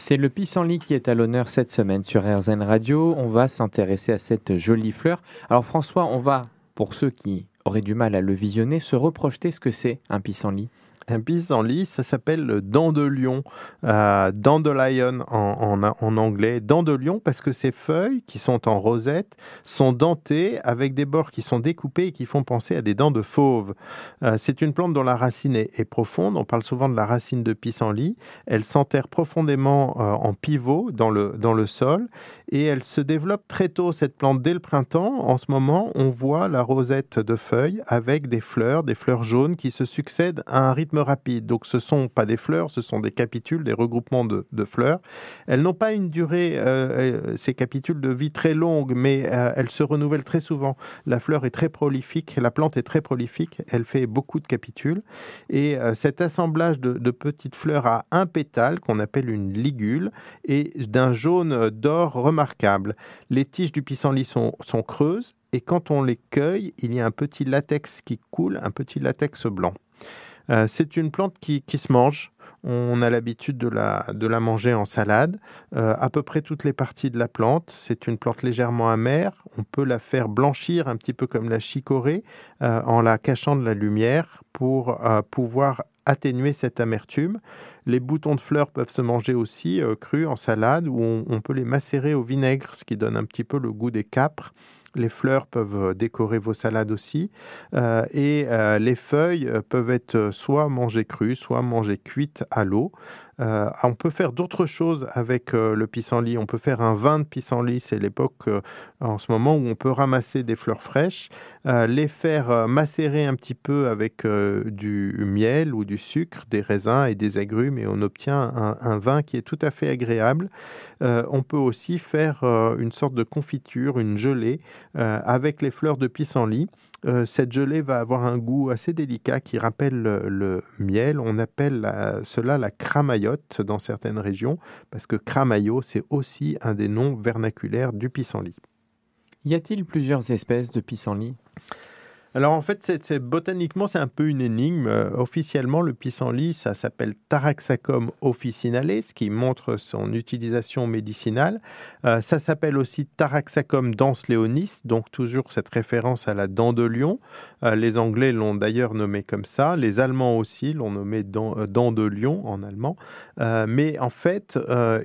C'est le pissenlit qui est à l'honneur cette semaine sur RZN Radio. On va s'intéresser à cette jolie fleur. Alors François, on va, pour ceux qui auraient du mal à le visionner, se reprojeter ce que c'est un pissenlit? Un pissenlit, ça s'appelle le dent de lion, euh, dandelion en, en, anglais, dent de lion parce que ces feuilles qui sont en rosette sont dentées avec des bords qui sont découpés et qui font penser à des dents de fauve. Euh, c'est une plante dont la racine est, profonde, on parle souvent de la racine de pissenlit, elle s'enterre profondément euh, en pivot dans le, dans le sol et elle se développe très tôt, cette plante, dès le printemps. En ce moment, on voit la rosette de feuilles avec des fleurs, des fleurs jaunes qui se succèdent à un rythme rapide. Donc ce ne sont pas des fleurs, ce sont des capitules, des regroupements de, fleurs. Elles n'ont pas une durée, euh, euh, ces capitules de vie très longue, mais euh, elles se renouvellent très souvent. La fleur est très prolifique, la plante est très prolifique, elle fait beaucoup de capitules. Et cet assemblage de, petites fleurs à un pétale, qu'on appelle une ligule, et d'un jaune d'or remarquable. Les tiges du pissenlit sont creuses, et quand on les cueille, il y a un petit latex qui coule, un petit latex blanc. Euh, c'est une plante qui, se mange. On a l'habitude de la, de la manger en salade. Euh, à peu près toutes les parties de la plante. C'est une plante légèrement amère. On peut la faire blanchir un petit peu comme la chicorée euh, en la cachant de la lumière pour pouvoir atténuer cette amertume. Les boutons de fleurs peuvent se manger aussi crus en salade ou on, peut les macérer au vinaigre, ce qui donne un petit peu le goût des capres. Les fleurs peuvent euh, décorer vos salades aussi. Euh, et euh, les feuilles peuvent être soit mangées crues, soit mangées cuites à l'eau. On peut faire d'autres choses avec le pissenlit. On peut faire un vin de pissenlit. C'est l'époque en ce moment où on peut ramasser des fleurs fraîches, les faire macérer un petit peu avec du miel ou du sucre, des raisins et des agrumes et on obtient un, vin qui est tout à fait agréable. on peut aussi faire une sorte de confiture, une gelée euh, avec les fleurs de pissenlit. Euh, cette gelée va avoir un goût assez délicat qui rappelle le, miel. On appelle cela la cramaillotte dans certaines régions, parce que cramaillot, c'est aussi un des noms vernaculaires du pissenlit. Y a-t-il plusieurs espèces de pissenlit? Alors en fait, c'est, botaniquement, c'est un peu une énigme. Euh, officiellement, le pissenlit, ça s'appelle Taraxacum officinale, ce qui montre son utilisation médicinale. Euh, ça s'appelle aussi Taraxacum leonis, donc toujours cette référence à la dent de lion. Euh, les Anglais l'ont d'ailleurs nommé comme ça. Les Allemands aussi l'ont nommé dent, de lion en allemand. mais en fait,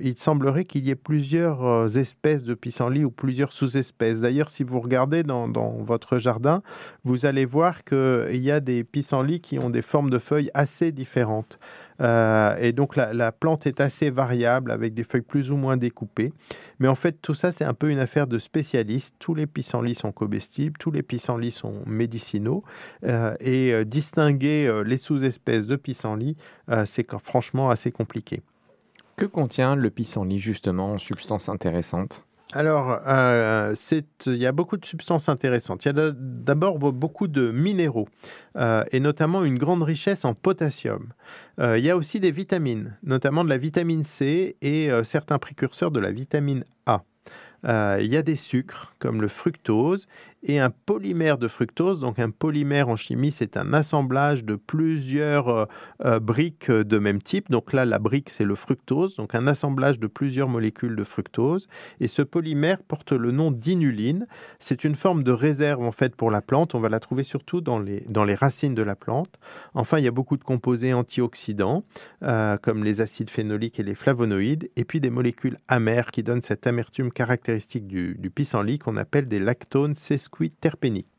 il semblerait qu'il y ait plusieurs espèces de pissenlit ou plusieurs sous-espèces. D'ailleurs, si vous regardez dans, dans votre jardin, vous vous allez voir qu'il y a des pissenlits qui ont des formes de feuilles assez différentes. Euh, et donc la, plante est assez variable avec des feuilles plus ou moins découpées. Mais en fait, tout ça, c'est un peu une affaire de spécialistes. Tous les pissenlits sont comestibles, tous les pissenlits sont médicinaux. Euh, et euh, distinguer les sous-espèces de pissenlits, c'est franchement assez compliqué. Que contient le pissenlit justement en substances intéressantes alors, euh, il y a beaucoup de substances intéressantes. Il y a d'abord beaucoup de minéraux euh, et notamment une grande richesse en potassium. Euh, il y a aussi des vitamines, notamment de la vitamine C et certains précurseurs de la vitamine A. il y a des sucres comme le fructose et un polymère de fructose. Donc un polymère en chimie, c'est un assemblage de plusieurs euh, euh, briques de même type. Donc là, la brique, c'est le fructose, donc un assemblage de plusieurs molécules de fructose. Et ce polymère porte le nom d'inuline. C'est une forme de réserve en fait pour la plante. On va la trouver surtout dans les, dans les racines de la plante. Enfin, il y a beaucoup de composés antioxydants, euh, comme les acides phénoliques et les flavonoïdes, et puis des molécules amères qui donnent cette amertume caractéristique du, du pissenlit qu'on appelle des lactones sesquiterpéniques.